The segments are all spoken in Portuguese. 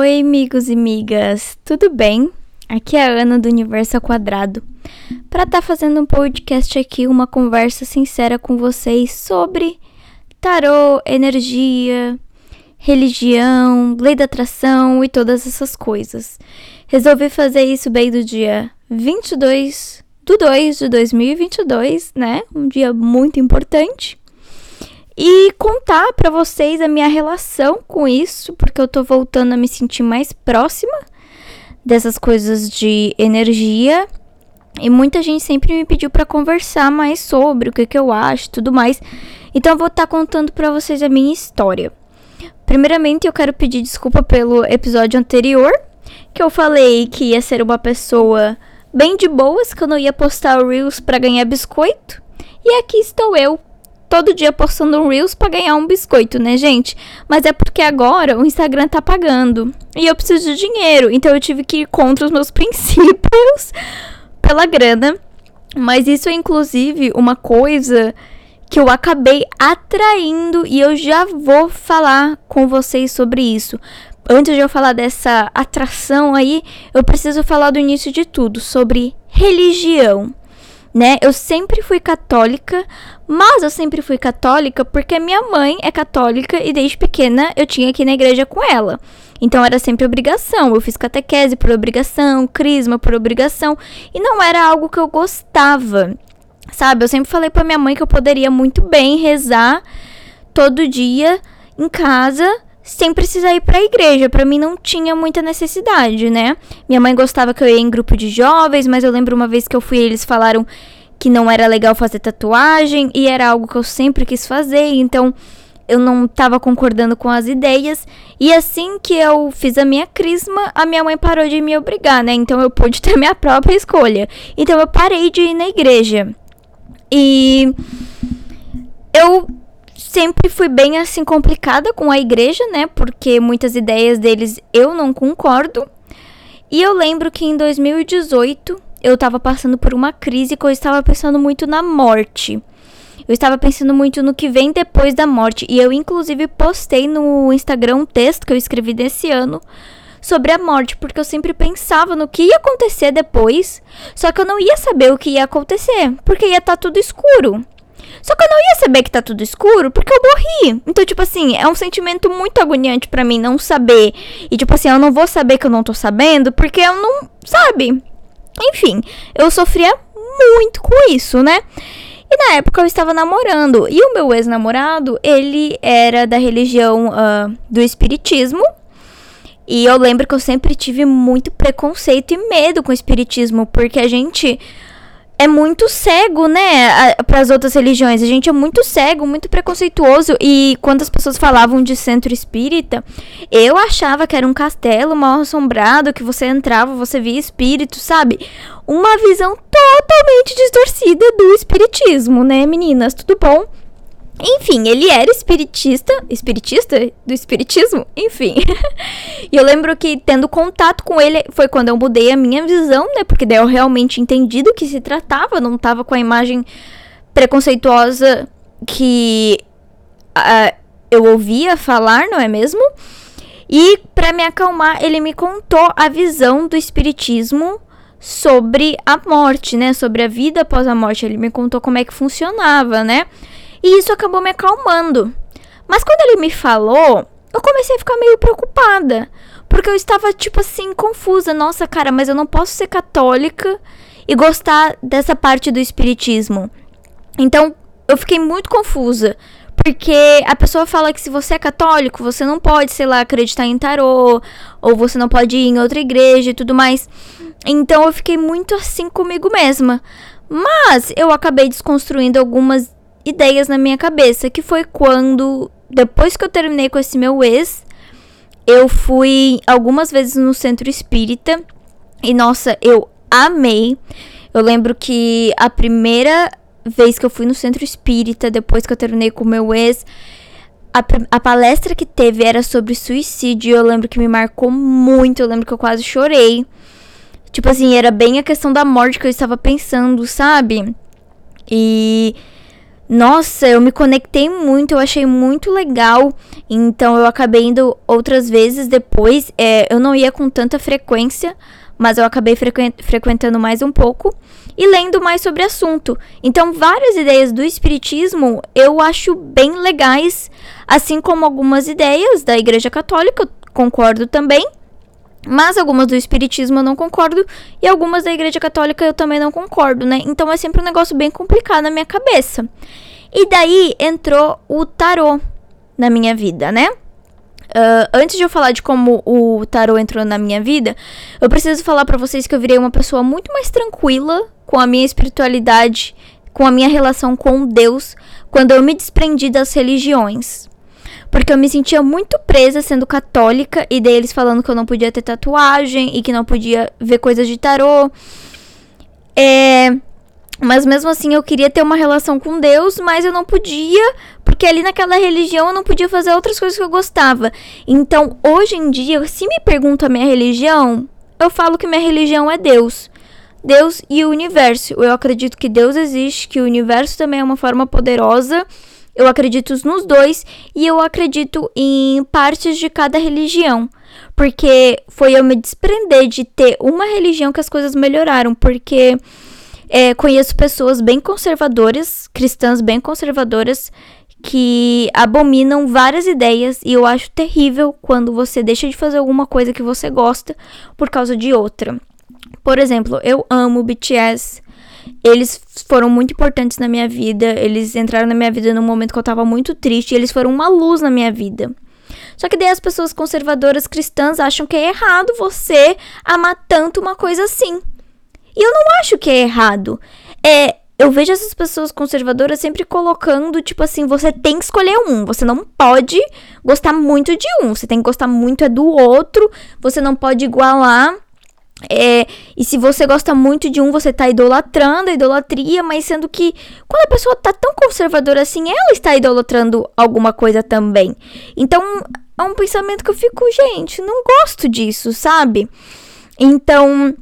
Oi, amigos e migas, tudo bem? Aqui é a Ana do Universo ao Quadrado para estar tá fazendo um podcast aqui, uma conversa sincera com vocês sobre tarô, energia, religião, lei da atração e todas essas coisas. Resolvi fazer isso bem do dia 22 do 2 de 2022, né? Um dia muito importante e contar para vocês a minha relação com isso, porque eu tô voltando a me sentir mais próxima dessas coisas de energia. E muita gente sempre me pediu para conversar mais sobre o que, que eu acho, tudo mais. Então eu vou estar tá contando para vocês a minha história. Primeiramente, eu quero pedir desculpa pelo episódio anterior, que eu falei que ia ser uma pessoa bem de boas, que eu não ia postar reels para ganhar biscoito. E aqui estou eu todo dia postando um Reels para ganhar um biscoito, né, gente? Mas é porque agora o Instagram tá pagando. E eu preciso de dinheiro. Então eu tive que ir contra os meus princípios pela grana. Mas isso é inclusive uma coisa que eu acabei atraindo e eu já vou falar com vocês sobre isso. Antes de eu falar dessa atração aí, eu preciso falar do início de tudo, sobre religião né? Eu sempre fui católica, mas eu sempre fui católica porque minha mãe é católica e desde pequena eu tinha que ir na igreja com ela. Então era sempre obrigação. Eu fiz catequese por obrigação, crisma por obrigação, e não era algo que eu gostava. Sabe? Eu sempre falei para minha mãe que eu poderia muito bem rezar todo dia em casa sem precisar ir para a igreja. Para mim não tinha muita necessidade, né? Minha mãe gostava que eu ia em grupo de jovens, mas eu lembro uma vez que eu fui, eles falaram que não era legal fazer tatuagem e era algo que eu sempre quis fazer, então eu não estava concordando com as ideias. E assim que eu fiz a minha crisma, a minha mãe parou de me obrigar, né? Então eu pude ter minha própria escolha. Então eu parei de ir na igreja. E eu sempre fui bem assim complicada com a igreja, né? Porque muitas ideias deles eu não concordo. E eu lembro que em 2018 eu tava passando por uma crise que eu estava pensando muito na morte. Eu estava pensando muito no que vem depois da morte. E eu, inclusive, postei no Instagram um texto que eu escrevi desse ano sobre a morte, porque eu sempre pensava no que ia acontecer depois, só que eu não ia saber o que ia acontecer, porque ia estar tá tudo escuro. Só que eu não ia saber que tá tudo escuro porque eu morri. Então, tipo assim, é um sentimento muito agoniante para mim não saber. E, tipo assim, eu não vou saber que eu não tô sabendo porque eu não. Sabe? Enfim, eu sofria muito com isso, né? E na época eu estava namorando. E o meu ex-namorado, ele era da religião uh, do espiritismo. E eu lembro que eu sempre tive muito preconceito e medo com o espiritismo, porque a gente é muito cego, né, para as outras religiões. A gente é muito cego, muito preconceituoso. E quando as pessoas falavam de centro espírita, eu achava que era um castelo mal assombrado, que você entrava, você via espírito, sabe? Uma visão totalmente distorcida do espiritismo, né, meninas? Tudo bom? Enfim, ele era espiritista. Espiritista? Do espiritismo? Enfim. e eu lembro que tendo contato com ele foi quando eu mudei a minha visão, né? Porque daí eu realmente entendi do que se tratava. Não tava com a imagem preconceituosa que uh, eu ouvia falar, não é mesmo? E para me acalmar, ele me contou a visão do espiritismo sobre a morte, né? Sobre a vida após a morte. Ele me contou como é que funcionava, né? E isso acabou me acalmando. Mas quando ele me falou, eu comecei a ficar meio preocupada. Porque eu estava, tipo assim, confusa. Nossa, cara, mas eu não posso ser católica e gostar dessa parte do espiritismo. Então, eu fiquei muito confusa. Porque a pessoa fala que se você é católico, você não pode, sei lá, acreditar em tarô, ou você não pode ir em outra igreja e tudo mais. Então eu fiquei muito assim comigo mesma. Mas eu acabei desconstruindo algumas ideias na minha cabeça, que foi quando, depois que eu terminei com esse meu ex, eu fui algumas vezes no centro espírita e nossa, eu amei. Eu lembro que a primeira vez que eu fui no centro espírita, depois que eu terminei com o meu ex, a, a, palestra que teve era sobre suicídio. Eu lembro que me marcou muito. Eu lembro que eu quase chorei. Tipo assim, era bem a questão da morte que eu estava pensando, sabe? E nossa, eu me conectei muito, eu achei muito legal. Então eu acabei indo outras vezes depois. É, eu não ia com tanta frequência, mas eu acabei frequentando mais um pouco e lendo mais sobre o assunto. Então, várias ideias do Espiritismo eu acho bem legais, assim como algumas ideias da Igreja Católica, eu concordo também. Mas algumas do Espiritismo eu não concordo e algumas da Igreja Católica eu também não concordo, né? Então é sempre um negócio bem complicado na minha cabeça. E daí entrou o tarô na minha vida, né? Uh, antes de eu falar de como o tarô entrou na minha vida, eu preciso falar para vocês que eu virei uma pessoa muito mais tranquila com a minha espiritualidade, com a minha relação com Deus, quando eu me desprendi das religiões. Porque eu me sentia muito presa sendo católica e daí eles falando que eu não podia ter tatuagem e que não podia ver coisas de tarô. É, mas mesmo assim eu queria ter uma relação com Deus, mas eu não podia, porque ali naquela religião eu não podia fazer outras coisas que eu gostava. Então, hoje em dia, se me perguntam a minha religião, eu falo que minha religião é Deus. Deus e o universo. Eu acredito que Deus existe, que o universo também é uma forma poderosa. Eu acredito nos dois e eu acredito em partes de cada religião. Porque foi eu me desprender de ter uma religião que as coisas melhoraram. Porque é, conheço pessoas bem conservadoras, cristãs bem conservadoras, que abominam várias ideias e eu acho terrível quando você deixa de fazer alguma coisa que você gosta por causa de outra. Por exemplo, eu amo BTS. Eles foram muito importantes na minha vida. Eles entraram na minha vida num momento que eu tava muito triste. E eles foram uma luz na minha vida. Só que daí as pessoas conservadoras cristãs acham que é errado você amar tanto uma coisa assim. E eu não acho que é errado. É, eu vejo essas pessoas conservadoras sempre colocando, tipo assim, você tem que escolher um. Você não pode gostar muito de um. Você tem que gostar muito é do outro. Você não pode igualar. É, e se você gosta muito de um, você tá idolatrando a idolatria, mas sendo que quando a pessoa tá tão conservadora assim, ela está idolatrando alguma coisa também. Então, é um pensamento que eu fico, gente, não gosto disso, sabe? Então,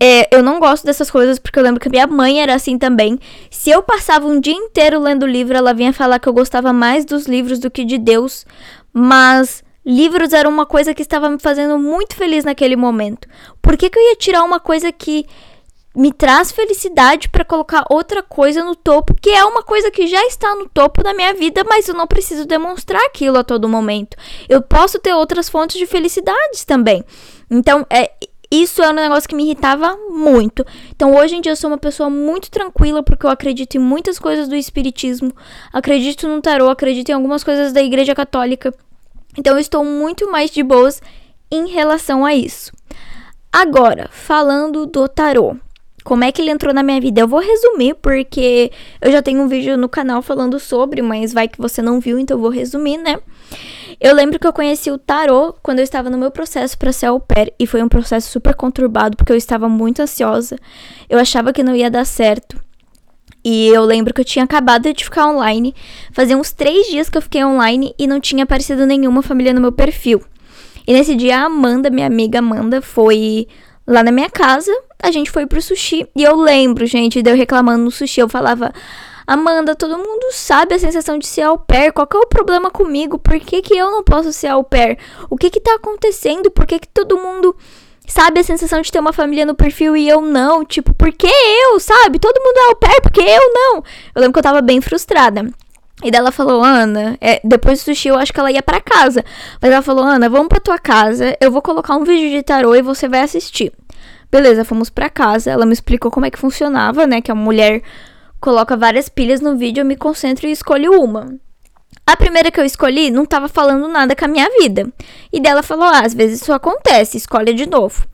é, eu não gosto dessas coisas porque eu lembro que minha mãe era assim também. Se eu passava um dia inteiro lendo livro, ela vinha falar que eu gostava mais dos livros do que de Deus. Mas livros eram uma coisa que estava me fazendo muito feliz naquele momento. Por que, que eu ia tirar uma coisa que me traz felicidade para colocar outra coisa no topo, que é uma coisa que já está no topo da minha vida, mas eu não preciso demonstrar aquilo a todo momento. Eu posso ter outras fontes de felicidades também. Então, é isso é um negócio que me irritava muito. Então, hoje em dia, eu sou uma pessoa muito tranquila porque eu acredito em muitas coisas do Espiritismo, acredito no tarô, acredito em algumas coisas da Igreja Católica. Então, eu estou muito mais de boas em relação a isso. Agora, falando do tarô. Como é que ele entrou na minha vida? Eu vou resumir porque eu já tenho um vídeo no canal falando sobre, mas vai que você não viu, então eu vou resumir, né? Eu lembro que eu conheci o tarô quando eu estava no meu processo para ser au pair e foi um processo super conturbado porque eu estava muito ansiosa. Eu achava que não ia dar certo. E eu lembro que eu tinha acabado de ficar online. Fazia uns três dias que eu fiquei online e não tinha aparecido nenhuma família no meu perfil. E nesse dia a Amanda, minha amiga Amanda, foi lá na minha casa. A gente foi pro sushi. E eu lembro, gente, de eu reclamando no sushi. Eu falava. Amanda, todo mundo sabe a sensação de ser au pair. Qual é o problema comigo? Por que, que eu não posso ser au pair? O que que tá acontecendo? Por que que todo mundo sabe a sensação de ter uma família no perfil e eu não? Tipo, por que eu, sabe? Todo mundo é au pair, por que eu não? Eu lembro que eu tava bem frustrada. E daí ela falou, Ana, é, depois do sushi eu acho que ela ia para casa. Mas ela falou, Ana, vamos pra tua casa, eu vou colocar um vídeo de tarô e você vai assistir. Beleza, fomos pra casa, ela me explicou como é que funcionava, né? Que a mulher coloca várias pilhas no vídeo, eu me concentro e escolho uma. A primeira que eu escolhi não estava falando nada com a minha vida. E dela falou: ah, às vezes isso acontece, escolhe de novo.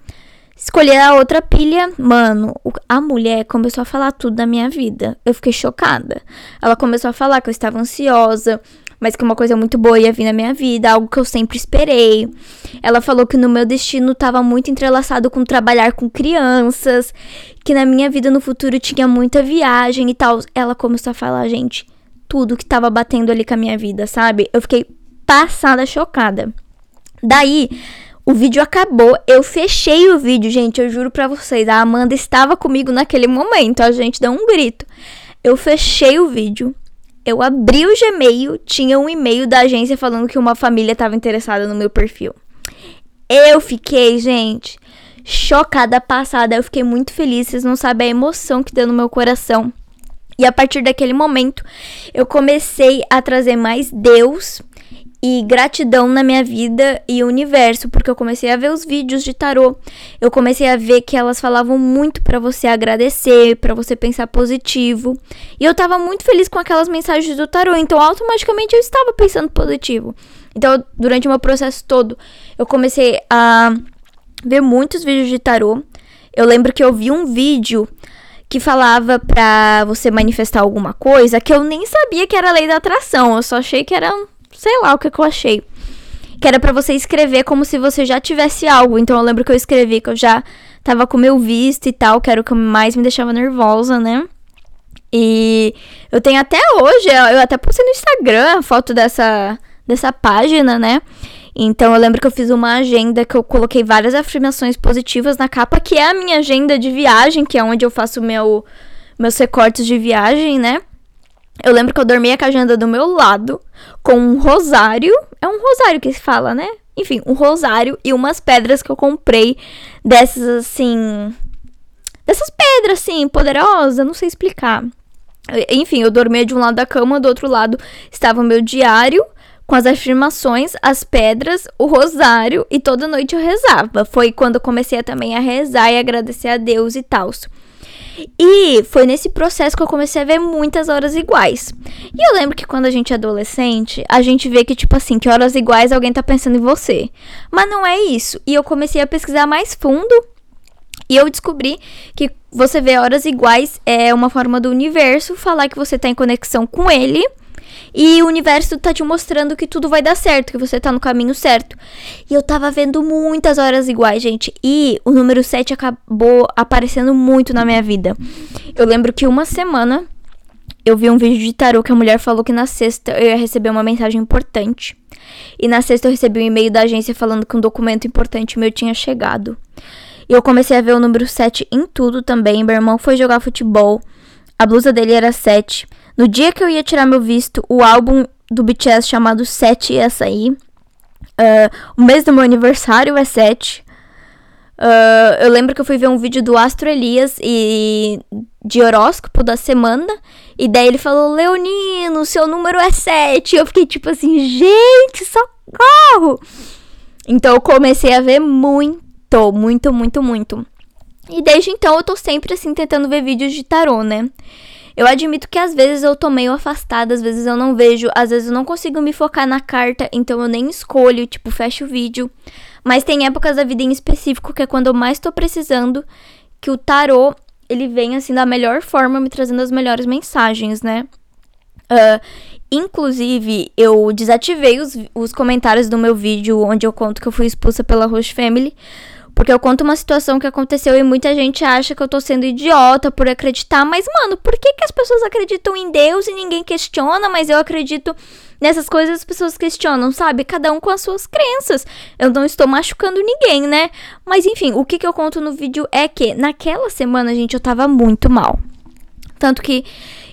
Escolhi a outra pilha, mano, a mulher começou a falar tudo da minha vida. Eu fiquei chocada. Ela começou a falar que eu estava ansiosa, mas que uma coisa muito boa ia vir na minha vida, algo que eu sempre esperei. Ela falou que no meu destino estava muito entrelaçado com trabalhar com crianças, que na minha vida no futuro tinha muita viagem e tal. Ela começou a falar, gente, tudo que estava batendo ali com a minha vida, sabe? Eu fiquei passada, chocada. Daí, o vídeo acabou, eu fechei o vídeo, gente, eu juro pra vocês, a Amanda estava comigo naquele momento, a gente deu um grito. Eu fechei o vídeo, eu abri o Gmail, tinha um e-mail da agência falando que uma família estava interessada no meu perfil. Eu fiquei, gente, chocada, passada. Eu fiquei muito feliz. Vocês não sabem a emoção que deu no meu coração. E a partir daquele momento, eu comecei a trazer mais Deus e gratidão na minha vida e universo, porque eu comecei a ver os vídeos de tarô. Eu comecei a ver que elas falavam muito para você agradecer, para você pensar positivo. E eu tava muito feliz com aquelas mensagens do tarô, então automaticamente eu estava pensando positivo. Então, durante o meu processo todo, eu comecei a ver muitos vídeos de tarô. Eu lembro que eu vi um vídeo que falava pra você manifestar alguma coisa que eu nem sabia que era lei da atração. Eu só achei que era sei lá o que, que eu achei. Que era para você escrever como se você já tivesse algo. Então eu lembro que eu escrevi que eu já tava com meu visto e tal, que era o que mais me deixava nervosa, né? E eu tenho até hoje, eu até postei no Instagram a foto dessa, dessa página, né? Então eu lembro que eu fiz uma agenda que eu coloquei várias afirmações positivas na capa, que é a minha agenda de viagem, que é onde eu faço meu, meus recortes de viagem, né? Eu lembro que eu dormia com a agenda do meu lado, com um rosário. É um rosário que se fala, né? Enfim, um rosário e umas pedras que eu comprei dessas assim. Dessas pedras, assim, poderosas, não sei explicar. Enfim, eu dormia de um lado da cama, do outro lado estava o meu diário com as afirmações, as pedras, o rosário e toda noite eu rezava. Foi quando eu comecei também a rezar e agradecer a Deus e tal. E foi nesse processo que eu comecei a ver muitas horas iguais. E eu lembro que quando a gente é adolescente, a gente vê que, tipo assim, que horas iguais alguém tá pensando em você. Mas não é isso. E eu comecei a pesquisar mais fundo. E eu descobri que você vê horas iguais é uma forma do universo falar que você tá em conexão com ele e o universo tá te mostrando que tudo vai dar certo, que você tá no caminho certo. E eu tava vendo muitas horas iguais, gente. E o número 7 acabou aparecendo muito na minha vida. Eu lembro que uma semana eu vi um vídeo de tarô que a mulher falou que na sexta eu ia receber uma mensagem importante. E na sexta eu recebi um e-mail da agência falando que um documento importante meu tinha chegado. E eu comecei a ver o número 7 em tudo também. Meu irmão foi jogar futebol. A blusa dele era 7. No dia que eu ia tirar meu visto, o álbum do BTS chamado 7 ia sair. Uh, o mês do meu aniversário é 7. Uh, eu lembro que eu fui ver um vídeo do Astro Elias e de horóscopo da semana. E daí ele falou: Leonino, seu número é 7. Eu fiquei tipo assim, gente, socorro! Então eu comecei a ver muito, muito, muito, muito. E desde então eu tô sempre assim tentando ver vídeos de tarô, né? Eu admito que às vezes eu tô meio afastada, às vezes eu não vejo, às vezes eu não consigo me focar na carta, então eu nem escolho, tipo, fecho o vídeo. Mas tem épocas da vida em específico que é quando eu mais tô precisando que o tarô ele vem assim da melhor forma, me trazendo as melhores mensagens, né? Uh, inclusive, eu desativei os, os comentários do meu vídeo onde eu conto que eu fui expulsa pela Roche Family porque eu conto uma situação que aconteceu e muita gente acha que eu tô sendo idiota por acreditar. Mas, mano, por que, que as pessoas acreditam em Deus e ninguém questiona? Mas eu acredito nessas coisas as pessoas questionam, sabe? Cada um com as suas crenças. Eu não estou machucando ninguém, né? Mas enfim, o que, que eu conto no vídeo é que naquela semana, gente, eu tava muito mal. Tanto que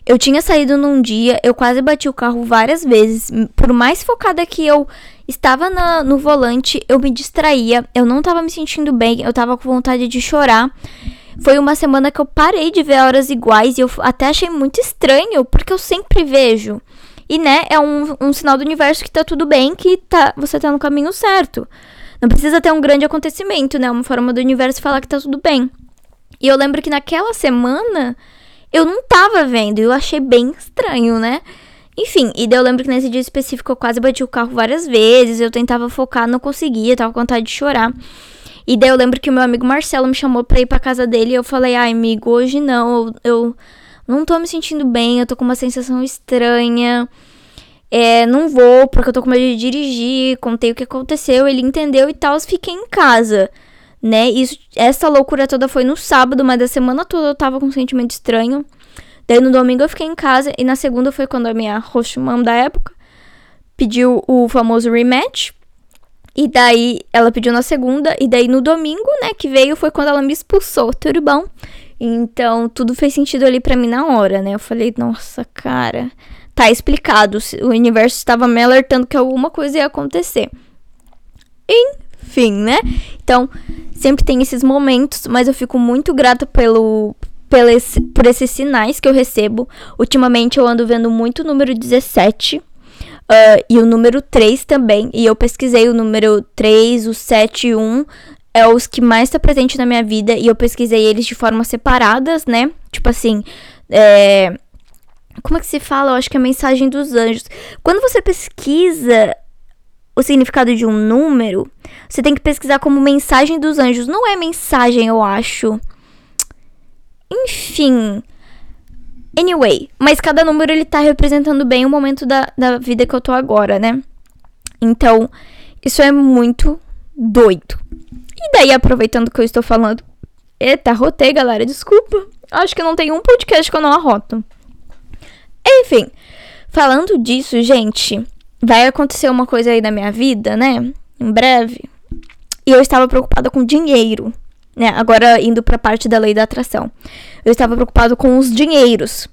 eu tinha saído num dia, eu quase bati o carro várias vezes. Por mais focada que eu estava na, no volante, eu me distraía, eu não tava me sentindo bem, eu tava com vontade de chorar. Foi uma semana que eu parei de ver horas iguais e eu até achei muito estranho, porque eu sempre vejo. E, né, é um, um sinal do universo que tá tudo bem, que tá, você tá no caminho certo. Não precisa ter um grande acontecimento, né? Uma forma do universo falar que tá tudo bem. E eu lembro que naquela semana eu não tava vendo, e eu achei bem estranho, né? Enfim, e daí eu lembro que nesse dia específico eu quase bati o carro várias vezes, eu tentava focar, não conseguia, tava com vontade de chorar. E daí eu lembro que o meu amigo Marcelo me chamou pra ir pra casa dele e eu falei, ai, amigo, hoje não, eu, eu não tô me sentindo bem, eu tô com uma sensação estranha. É, não vou, porque eu tô com medo de dirigir, contei o que aconteceu, ele entendeu e tal, fiquei em casa, né? Isso, essa loucura toda foi no sábado, mas da semana toda eu tava com um sentimento estranho. Daí no domingo eu fiquei em casa e na segunda foi quando a minha host mom da época pediu o famoso rematch. E daí ela pediu na segunda e daí no domingo, né, que veio foi quando ela me expulsou, tudo bom? Então, tudo fez sentido ali para mim na hora, né? Eu falei, nossa, cara, tá explicado. O universo estava me alertando que alguma coisa ia acontecer. Enfim, né? Então, sempre tem esses momentos, mas eu fico muito grata pelo, pelo esse, por esses sinais que eu recebo. Ultimamente eu ando vendo muito o número 17. Uh, ah, e o número 3 também. E eu pesquisei o número 3, o 7 e 1 é os que mais está presente na minha vida. E eu pesquisei eles de formas separadas, né? Tipo assim, é... Como é que se fala? Eu acho que é a mensagem dos anjos. Quando você pesquisa o significado de um número, você tem que pesquisar como mensagem dos anjos. Não é mensagem, eu acho. Enfim. Anyway, mas cada número ele tá representando bem o momento da, da vida que eu tô agora, né? Então, isso é muito doido. E daí, aproveitando que eu estou falando. Eita, rotei, galera, desculpa. Acho que não tem um podcast que eu não arroto. Enfim, falando disso, gente, vai acontecer uma coisa aí na minha vida, né? Em breve. E eu estava preocupada com dinheiro, né? Agora indo para a parte da lei da atração. Eu estava preocupada com os dinheiros.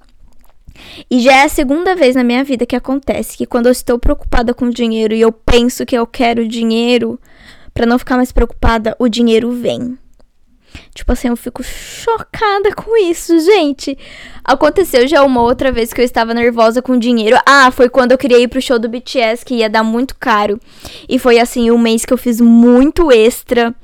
E já é a segunda vez na minha vida que acontece que quando eu estou preocupada com dinheiro e eu penso que eu quero dinheiro, para não ficar mais preocupada, o dinheiro vem. Tipo assim, eu fico chocada com isso, gente. Aconteceu já uma outra vez que eu estava nervosa com dinheiro. Ah, foi quando eu queria ir pro show do BTS, que ia dar muito caro. E foi assim, um mês que eu fiz muito extra.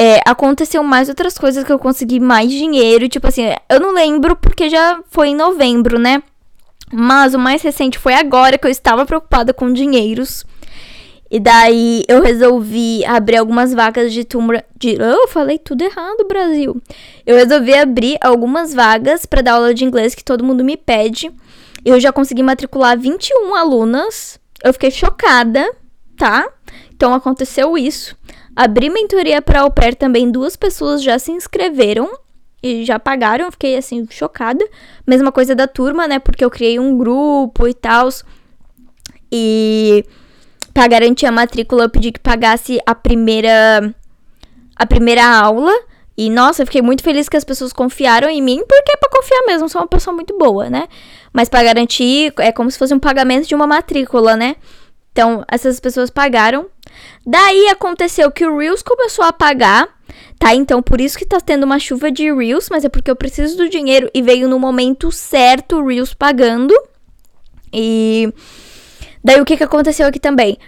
É, aconteceu mais outras coisas que eu consegui mais dinheiro. Tipo assim, eu não lembro porque já foi em novembro, né? Mas o mais recente foi agora que eu estava preocupada com dinheiros. E daí eu resolvi abrir algumas vagas de turma de, oh, eu falei tudo errado, Brasil. Eu resolvi abrir algumas vagas para dar aula de inglês que todo mundo me pede. Eu já consegui matricular 21 alunas. Eu fiquei chocada, tá? Então aconteceu isso. Abri mentoria para au pair também, duas pessoas já se inscreveram e já pagaram. Fiquei assim chocada. Mesma coisa da turma, né? Porque eu criei um grupo e tal. E para garantir a matrícula, eu pedi que pagasse a primeira a primeira aula. E nossa, eu fiquei muito feliz que as pessoas confiaram em mim, porque é pra confiar mesmo, sou uma pessoa muito boa, né? Mas para garantir, é como se fosse um pagamento de uma matrícula, né? Então, essas pessoas pagaram. Daí aconteceu que o Reels começou a pagar, tá? Então, por isso que tá tendo uma chuva de Reels, mas é porque eu preciso do dinheiro e veio no momento certo o Reels pagando. E Daí o que, que aconteceu aqui também?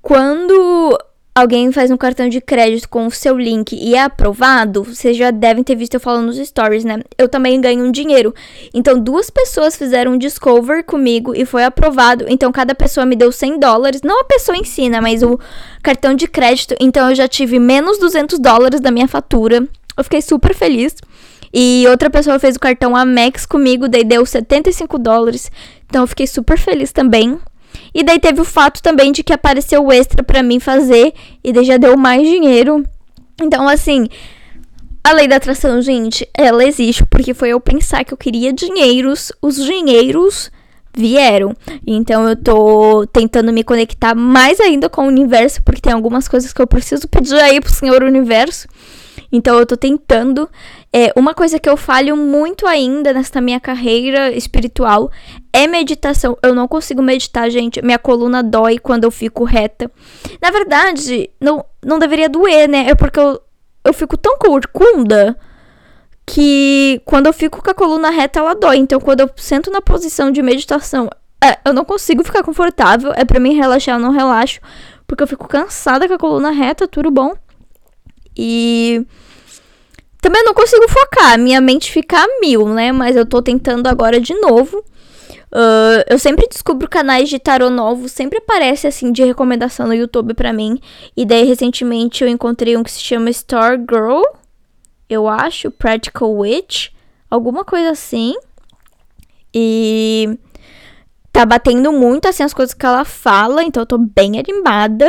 Quando alguém faz um cartão de crédito com o seu link e é aprovado, vocês já devem ter visto eu falando nos stories, né? Eu também ganho um dinheiro. Então, duas pessoas fizeram um discover comigo e foi aprovado. Então, cada pessoa me deu 100 dólares. Não a pessoa ensina, mas o cartão de crédito. Então, eu já tive menos 200 dólares da minha fatura. Eu fiquei super feliz. E outra pessoa fez o cartão Amex comigo, daí deu 75 dólares. Então, eu fiquei super feliz também. E daí teve o fato também de que apareceu o extra para mim fazer e daí já deu mais dinheiro. Então, assim, a lei da atração, gente, ela existe porque foi eu pensar que eu queria dinheiros, os dinheiros vieram. Então eu tô tentando me conectar mais ainda com o universo, porque tem algumas coisas que eu preciso pedir aí pro Senhor Universo. Então eu tô tentando. É, uma coisa que eu falho muito ainda nesta minha carreira espiritual é meditação. Eu não consigo meditar, gente. Minha coluna dói quando eu fico reta. Na verdade, não, não deveria doer, né? É porque eu, eu fico tão corcunda que quando eu fico com a coluna reta, ela dói. Então, quando eu sento na posição de meditação, é, eu não consigo ficar confortável. É para mim relaxar, eu não relaxo. Porque eu fico cansada com a coluna reta, tudo bom. E também não consigo focar, minha mente fica a mil, né? Mas eu tô tentando agora de novo. Uh, eu sempre descubro canais de tarô novos, sempre aparece assim de recomendação no YouTube pra mim. E daí recentemente eu encontrei um que se chama Star Girl, eu acho, Practical Witch, alguma coisa assim. E tá batendo muito assim as coisas que ela fala, então eu tô bem animada.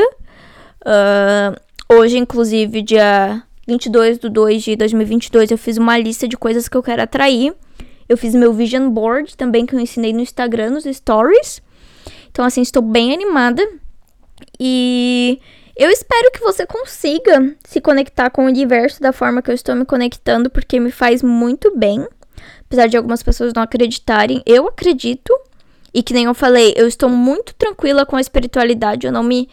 Uh, Hoje, inclusive, dia 22 de 2 de 2022, eu fiz uma lista de coisas que eu quero atrair. Eu fiz meu vision board também, que eu ensinei no Instagram, nos stories. Então, assim, estou bem animada. E eu espero que você consiga se conectar com o universo da forma que eu estou me conectando, porque me faz muito bem. Apesar de algumas pessoas não acreditarem, eu acredito. E que nem eu falei, eu estou muito tranquila com a espiritualidade, eu não me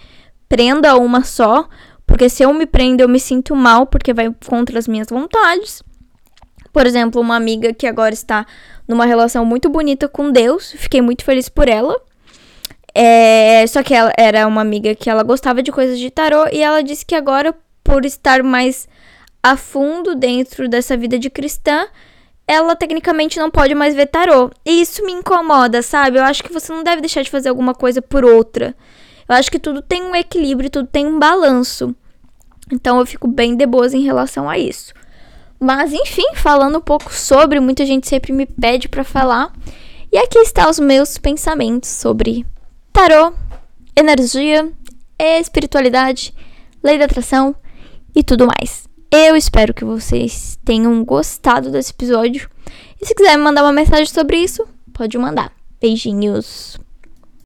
prendo a uma só, porque se eu me prendo, eu me sinto mal, porque vai contra as minhas vontades. Por exemplo, uma amiga que agora está numa relação muito bonita com Deus, fiquei muito feliz por ela. É, só que ela era uma amiga que ela gostava de coisas de tarô e ela disse que agora, por estar mais a fundo dentro dessa vida de cristã, ela tecnicamente não pode mais ver tarô. E isso me incomoda, sabe? Eu acho que você não deve deixar de fazer alguma coisa por outra. Eu acho que tudo tem um equilíbrio, tudo tem um balanço. Então eu fico bem de boas em relação a isso. Mas enfim, falando um pouco sobre, muita gente sempre me pede para falar. E aqui estão os meus pensamentos sobre tarô, energia, espiritualidade, lei da atração e tudo mais. Eu espero que vocês tenham gostado desse episódio. E se quiser me mandar uma mensagem sobre isso, pode mandar. Beijinhos.